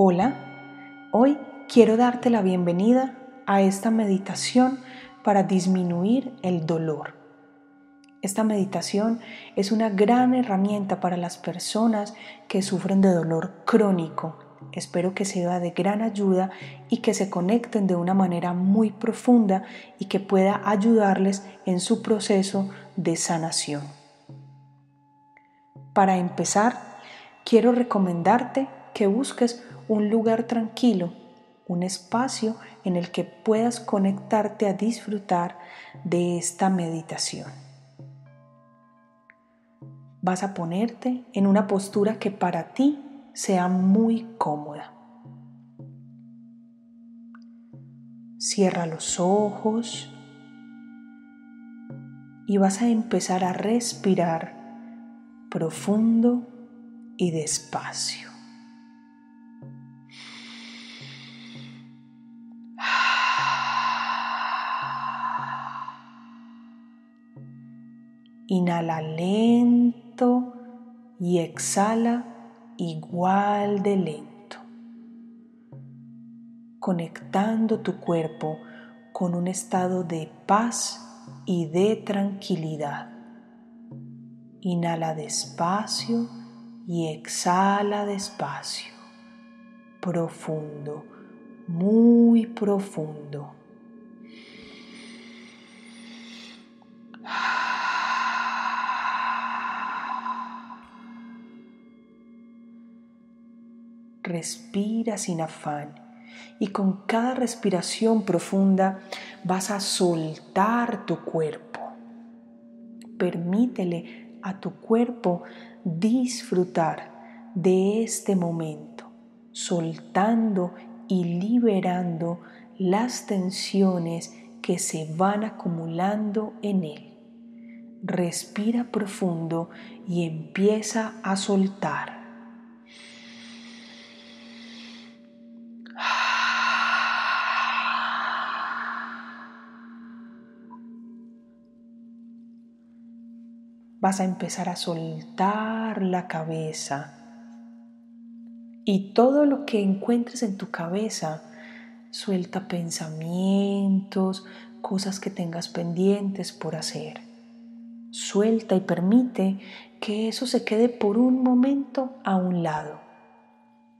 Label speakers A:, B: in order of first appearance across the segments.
A: Hola, hoy quiero darte la bienvenida a esta meditación para disminuir el dolor. Esta meditación es una gran herramienta para las personas que sufren de dolor crónico. Espero que sea de gran ayuda y que se conecten de una manera muy profunda y que pueda ayudarles en su proceso de sanación. Para empezar, quiero recomendarte que busques un lugar tranquilo, un espacio en el que puedas conectarte a disfrutar de esta meditación. Vas a ponerte en una postura que para ti sea muy cómoda. Cierra los ojos y vas a empezar a respirar profundo y despacio. Inhala lento y exhala igual de lento, conectando tu cuerpo con un estado de paz y de tranquilidad. Inhala despacio y exhala despacio, profundo, muy profundo. Respira sin afán y con cada respiración profunda vas a soltar tu cuerpo. Permítele a tu cuerpo disfrutar de este momento, soltando y liberando las tensiones que se van acumulando en él. Respira profundo y empieza a soltar. Vas a empezar a soltar la cabeza y todo lo que encuentres en tu cabeza, suelta pensamientos, cosas que tengas pendientes por hacer. Suelta y permite que eso se quede por un momento a un lado.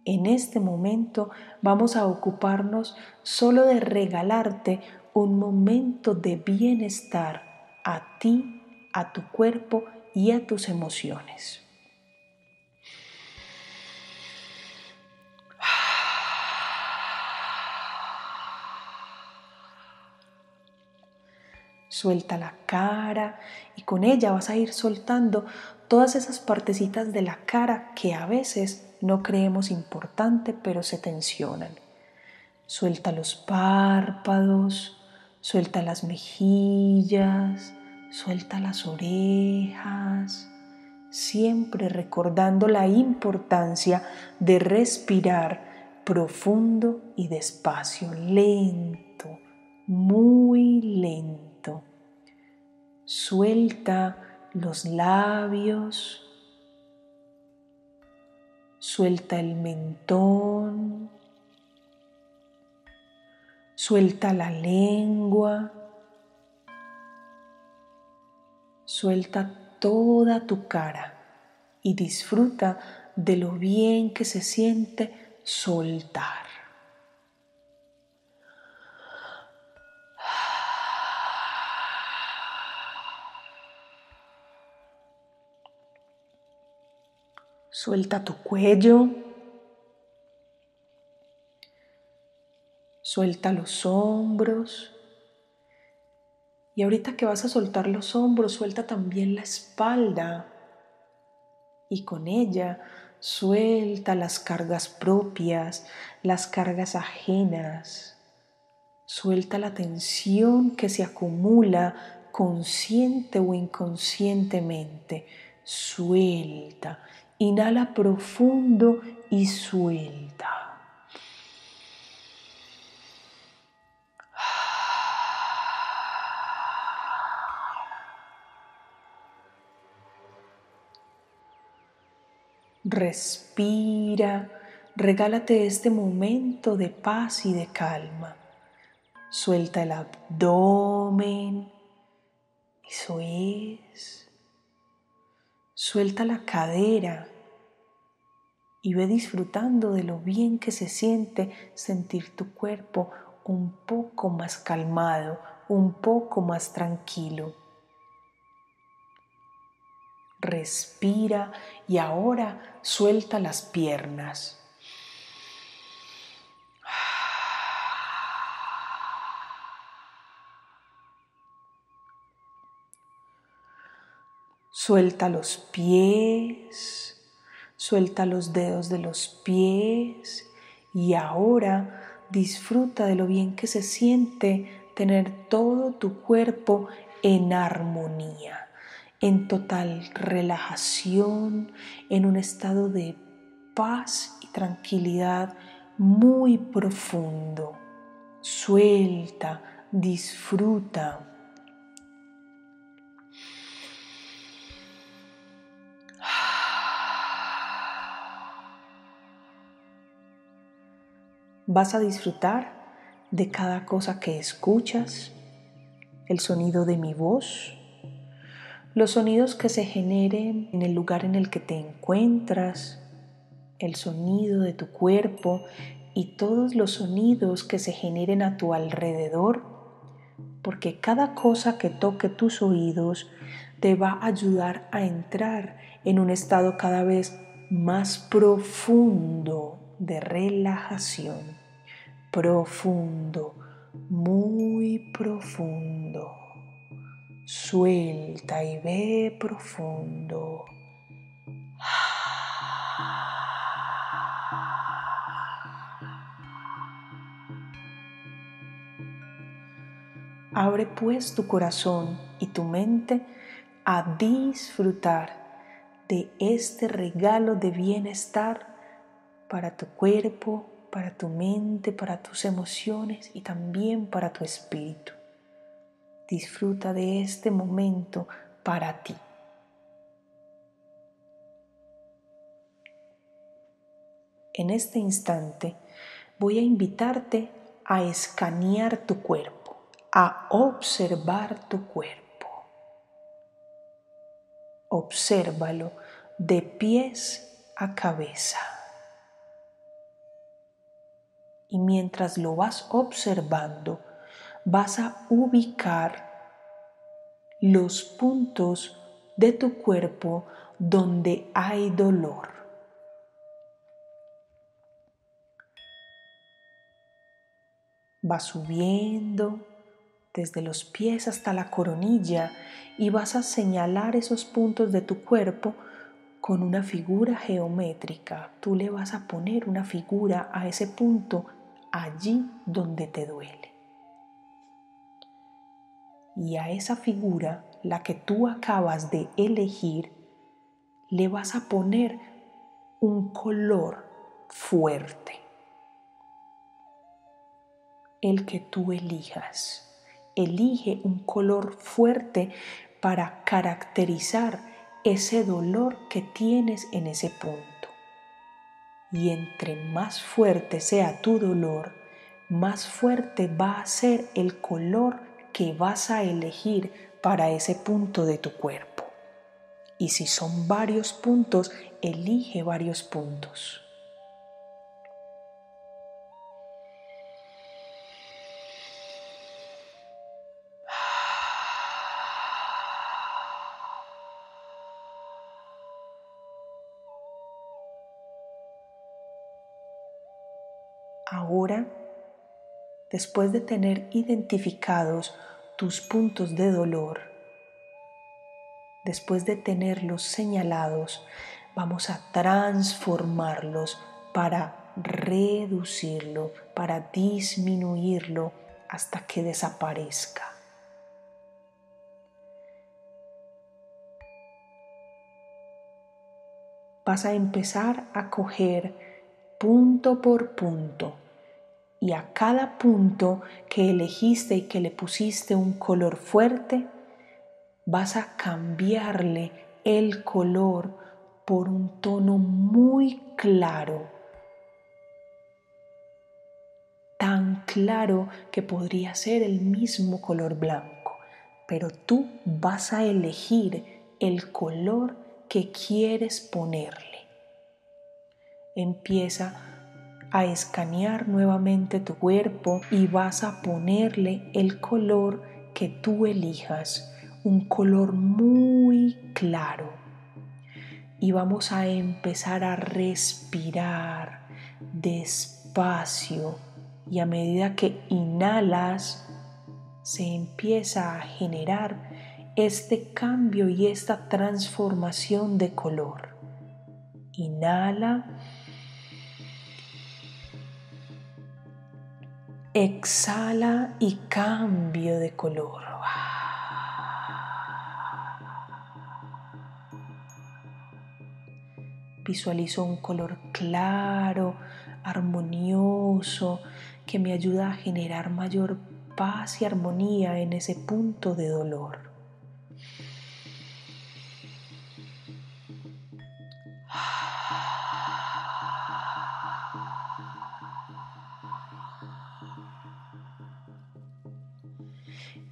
A: En este momento vamos a ocuparnos solo de regalarte un momento de bienestar a ti a tu cuerpo y a tus emociones. Suelta la cara y con ella vas a ir soltando todas esas partecitas de la cara que a veces no creemos importante pero se tensionan. Suelta los párpados, suelta las mejillas, Suelta las orejas, siempre recordando la importancia de respirar profundo y despacio, lento, muy lento. Suelta los labios, suelta el mentón, suelta la lengua Suelta toda tu cara y disfruta de lo bien que se siente soltar. Suelta tu cuello. Suelta los hombros. Y ahorita que vas a soltar los hombros, suelta también la espalda. Y con ella suelta las cargas propias, las cargas ajenas. Suelta la tensión que se acumula consciente o inconscientemente. Suelta. Inhala profundo y suelta. Respira, regálate este momento de paz y de calma. Suelta el abdomen. Eso es. Suelta la cadera y ve disfrutando de lo bien que se siente sentir tu cuerpo un poco más calmado, un poco más tranquilo. Respira y ahora suelta las piernas. Suelta los pies, suelta los dedos de los pies y ahora disfruta de lo bien que se siente tener todo tu cuerpo en armonía, en total relajación, en un estado de paz y tranquilidad muy profundo. Suelta, disfruta Vas a disfrutar de cada cosa que escuchas, el sonido de mi voz, los sonidos que se generen en el lugar en el que te encuentras, el sonido de tu cuerpo y todos los sonidos que se generen a tu alrededor, porque cada cosa que toque tus oídos te va a ayudar a entrar en un estado cada vez más profundo de relajación profundo, muy profundo. Suelta y ve profundo. Abre pues tu corazón y tu mente a disfrutar de este regalo de bienestar para tu cuerpo, para tu mente, para tus emociones y también para tu espíritu. Disfruta de este momento para ti. En este instante voy a invitarte a escanear tu cuerpo, a observar tu cuerpo. Obsérvalo de pies a cabeza y mientras lo vas observando, vas a ubicar los puntos de tu cuerpo donde hay dolor. Vas subiendo desde los pies hasta la coronilla y vas a señalar esos puntos de tu cuerpo con una figura geométrica. Tú le vas a poner una figura a ese punto allí donde te duele. Y a esa figura, la que tú acabas de elegir, le vas a poner un color fuerte. El que tú elijas. Elige un color fuerte para caracterizar ese dolor que tienes en ese punto. Y entre más fuerte sea tu dolor, más fuerte va a ser el color que vas a elegir para ese punto de tu cuerpo. Y si son varios puntos, elige varios puntos. Después de tener identificados tus puntos de dolor, después de tenerlos señalados, vamos a transformarlos para reducirlo, para disminuirlo hasta que desaparezca. Vas a empezar a coger punto por punto y a cada punto que elegiste y que le pusiste un color fuerte, vas a cambiarle el color por un tono muy claro, tan claro que podría ser el mismo color blanco, pero tú vas a elegir el color que quieres ponerle. Empieza a escanear nuevamente tu cuerpo y vas a ponerle el color que tú elijas, un color muy claro. Y vamos a empezar a respirar despacio y a medida que inhalas se empieza a generar este cambio y esta transformación de color. Inhala. Exhala y cambio de color. Visualizo un color claro, armonioso, que me ayuda a generar mayor paz y armonía en ese punto de dolor.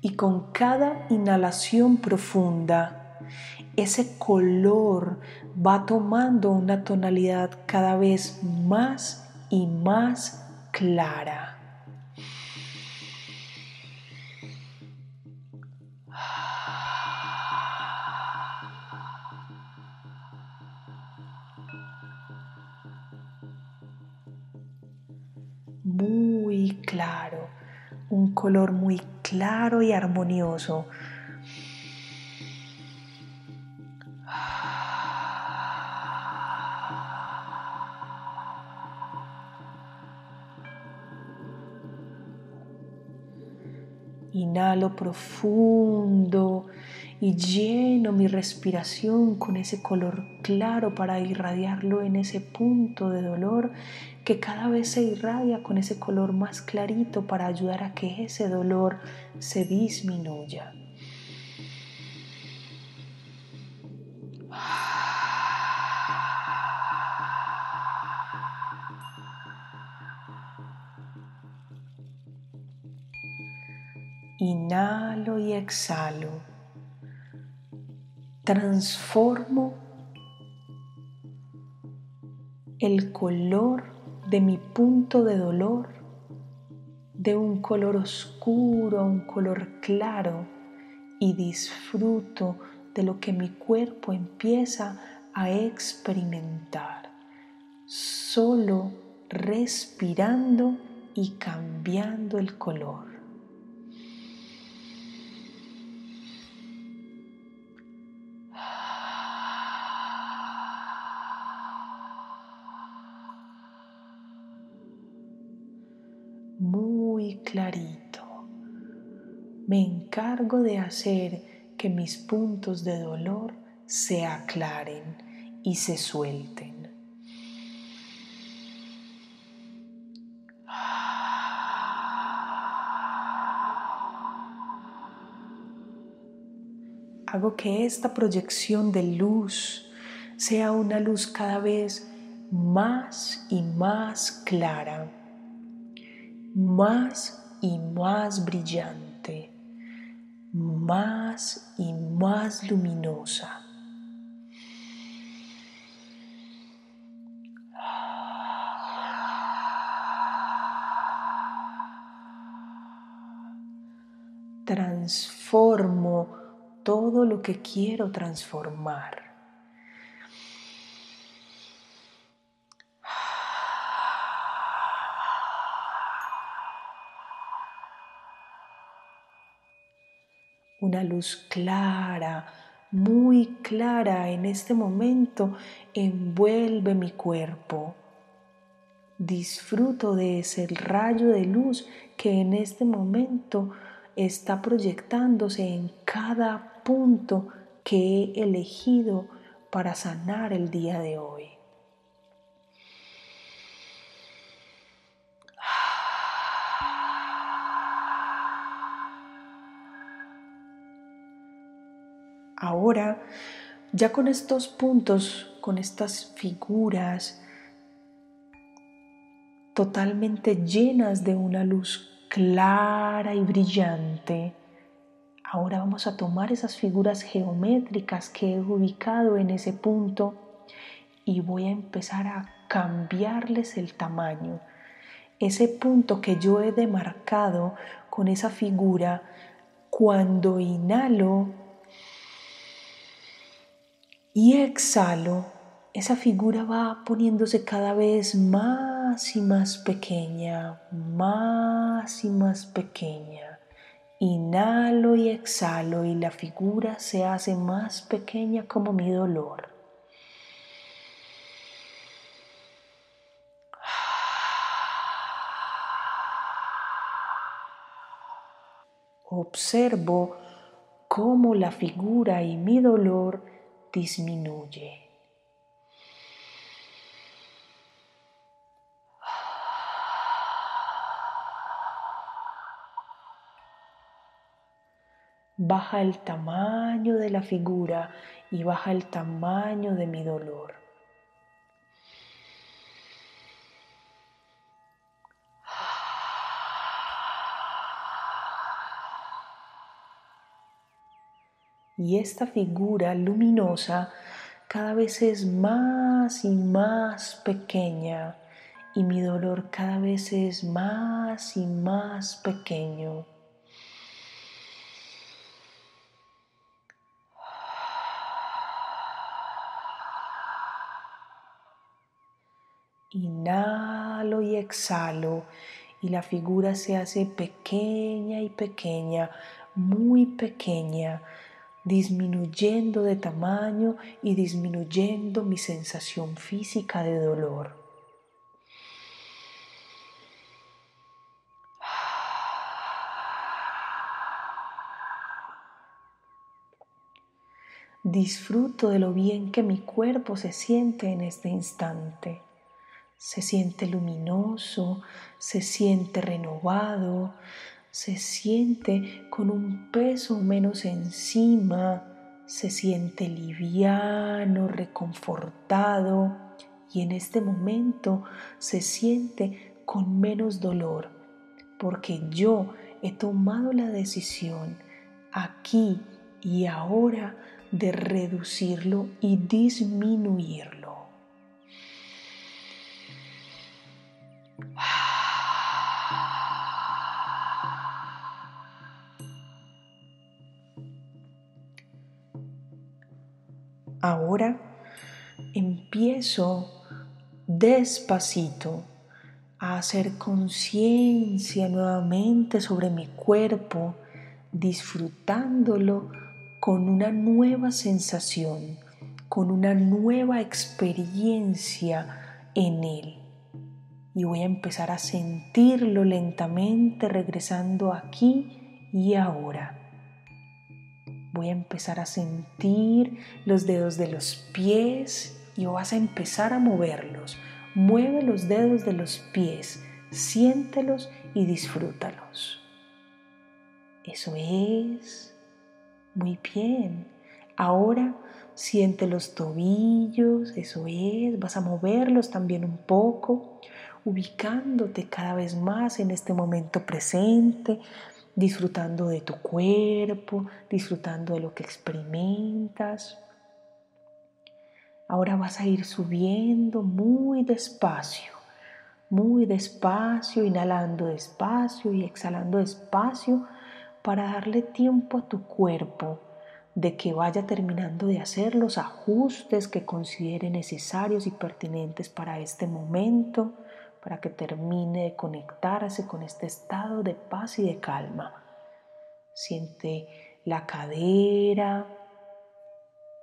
A: Y con cada inhalación profunda, ese color va tomando una tonalidad cada vez más y más clara. Muy claro, un color muy claro y armonioso. Inhalo profundo y lleno mi respiración con ese color claro para irradiarlo en ese punto de dolor que cada vez se irradia con ese color más clarito para ayudar a que ese dolor se disminuya. Inhalo y exhalo. Transformo el color de mi punto de dolor de un color oscuro a un color claro y disfruto de lo que mi cuerpo empieza a experimentar, solo respirando y cambiando el color. Clarito. Me encargo de hacer que mis puntos de dolor se aclaren y se suelten. Hago que esta proyección de luz sea una luz cada vez más y más clara más y más brillante, más y más luminosa. Transformo todo lo que quiero transformar. Una luz clara, muy clara en este momento envuelve mi cuerpo. Disfruto de ese rayo de luz que en este momento está proyectándose en cada punto que he elegido para sanar el día de hoy. Ya con estos puntos, con estas figuras, totalmente llenas de una luz clara y brillante. Ahora vamos a tomar esas figuras geométricas que he ubicado en ese punto y voy a empezar a cambiarles el tamaño. Ese punto que yo he demarcado con esa figura, cuando inhalo y exhalo, esa figura va poniéndose cada vez más y más pequeña, más y más pequeña. Inhalo y exhalo y la figura se hace más pequeña como mi dolor. Observo cómo la figura y mi dolor disminuye. baja el tamaño de la figura y baja el tamaño de mi dolor. Y esta figura luminosa cada vez es más y más pequeña y mi dolor cada vez es más y más pequeño. Inhalo y exhalo y la figura se hace pequeña y pequeña, muy pequeña, disminuyendo de tamaño y disminuyendo mi sensación física de dolor. Disfruto de lo bien que mi cuerpo se siente en este instante se siente luminoso, se siente renovado, se siente con un peso menos encima, se siente liviano, reconfortado y en este momento se siente con menos dolor, porque yo he tomado la decisión aquí y ahora de reducirlo y disminuirlo. Ahora empiezo despacito a hacer conciencia nuevamente sobre mi cuerpo, disfrutándolo con una nueva sensación, con una nueva experiencia en él. Y voy a empezar a sentirlo lentamente regresando aquí y ahora. Voy a empezar a sentir los dedos de los pies y vas a empezar a moverlos. Mueve los dedos de los pies, siéntelos y disfrútalos. Eso es. Muy bien. Ahora siente los tobillos, eso es. Vas a moverlos también un poco, ubicándote cada vez más en este momento presente, disfrutando de tu cuerpo, disfrutando de lo que experimentas. Ahora vas a ir subiendo muy despacio, muy despacio, inhalando despacio y exhalando despacio para darle tiempo a tu cuerpo de que vaya terminando de hacer los ajustes que considere necesarios y pertinentes para este momento para que termine de conectarse con este estado de paz y de calma. Siente la cadera,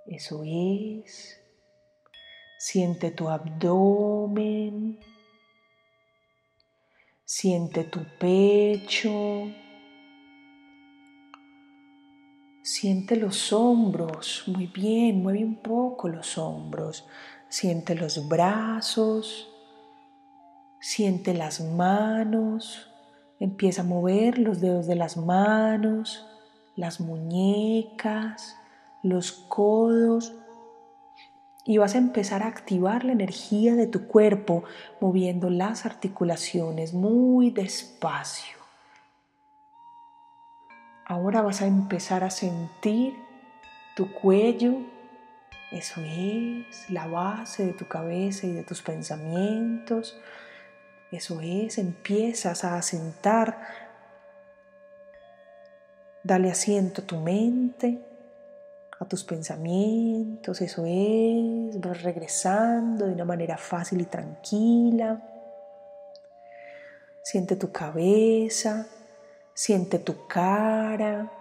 A: eso es. Siente tu abdomen, siente tu pecho, siente los hombros, muy bien, mueve un poco los hombros, siente los brazos, Siente las manos, empieza a mover los dedos de las manos, las muñecas, los codos y vas a empezar a activar la energía de tu cuerpo moviendo las articulaciones muy despacio. Ahora vas a empezar a sentir tu cuello, eso es la base de tu cabeza y de tus pensamientos. Eso es, empiezas a asentar. Dale asiento a tu mente, a tus pensamientos. Eso es, vas regresando de una manera fácil y tranquila. Siente tu cabeza, siente tu cara.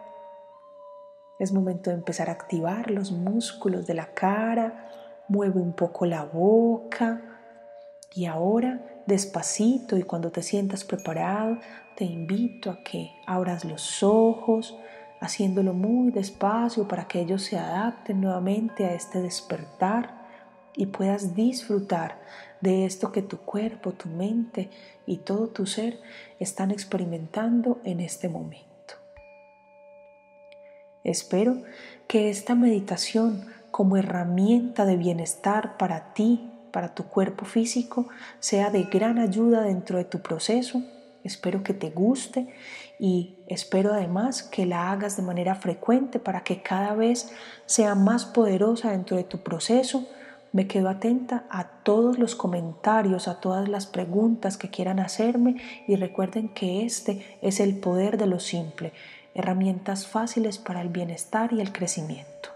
A: Es momento de empezar a activar los músculos de la cara. Mueve un poco la boca. Y ahora, despacito y cuando te sientas preparado, te invito a que abras los ojos, haciéndolo muy despacio para que ellos se adapten nuevamente a este despertar y puedas disfrutar de esto que tu cuerpo, tu mente y todo tu ser están experimentando en este momento. Espero que esta meditación como herramienta de bienestar para ti, para tu cuerpo físico, sea de gran ayuda dentro de tu proceso. Espero que te guste y espero además que la hagas de manera frecuente para que cada vez sea más poderosa dentro de tu proceso. Me quedo atenta a todos los comentarios, a todas las preguntas que quieran hacerme y recuerden que este es el poder de lo simple, herramientas fáciles para el bienestar y el crecimiento.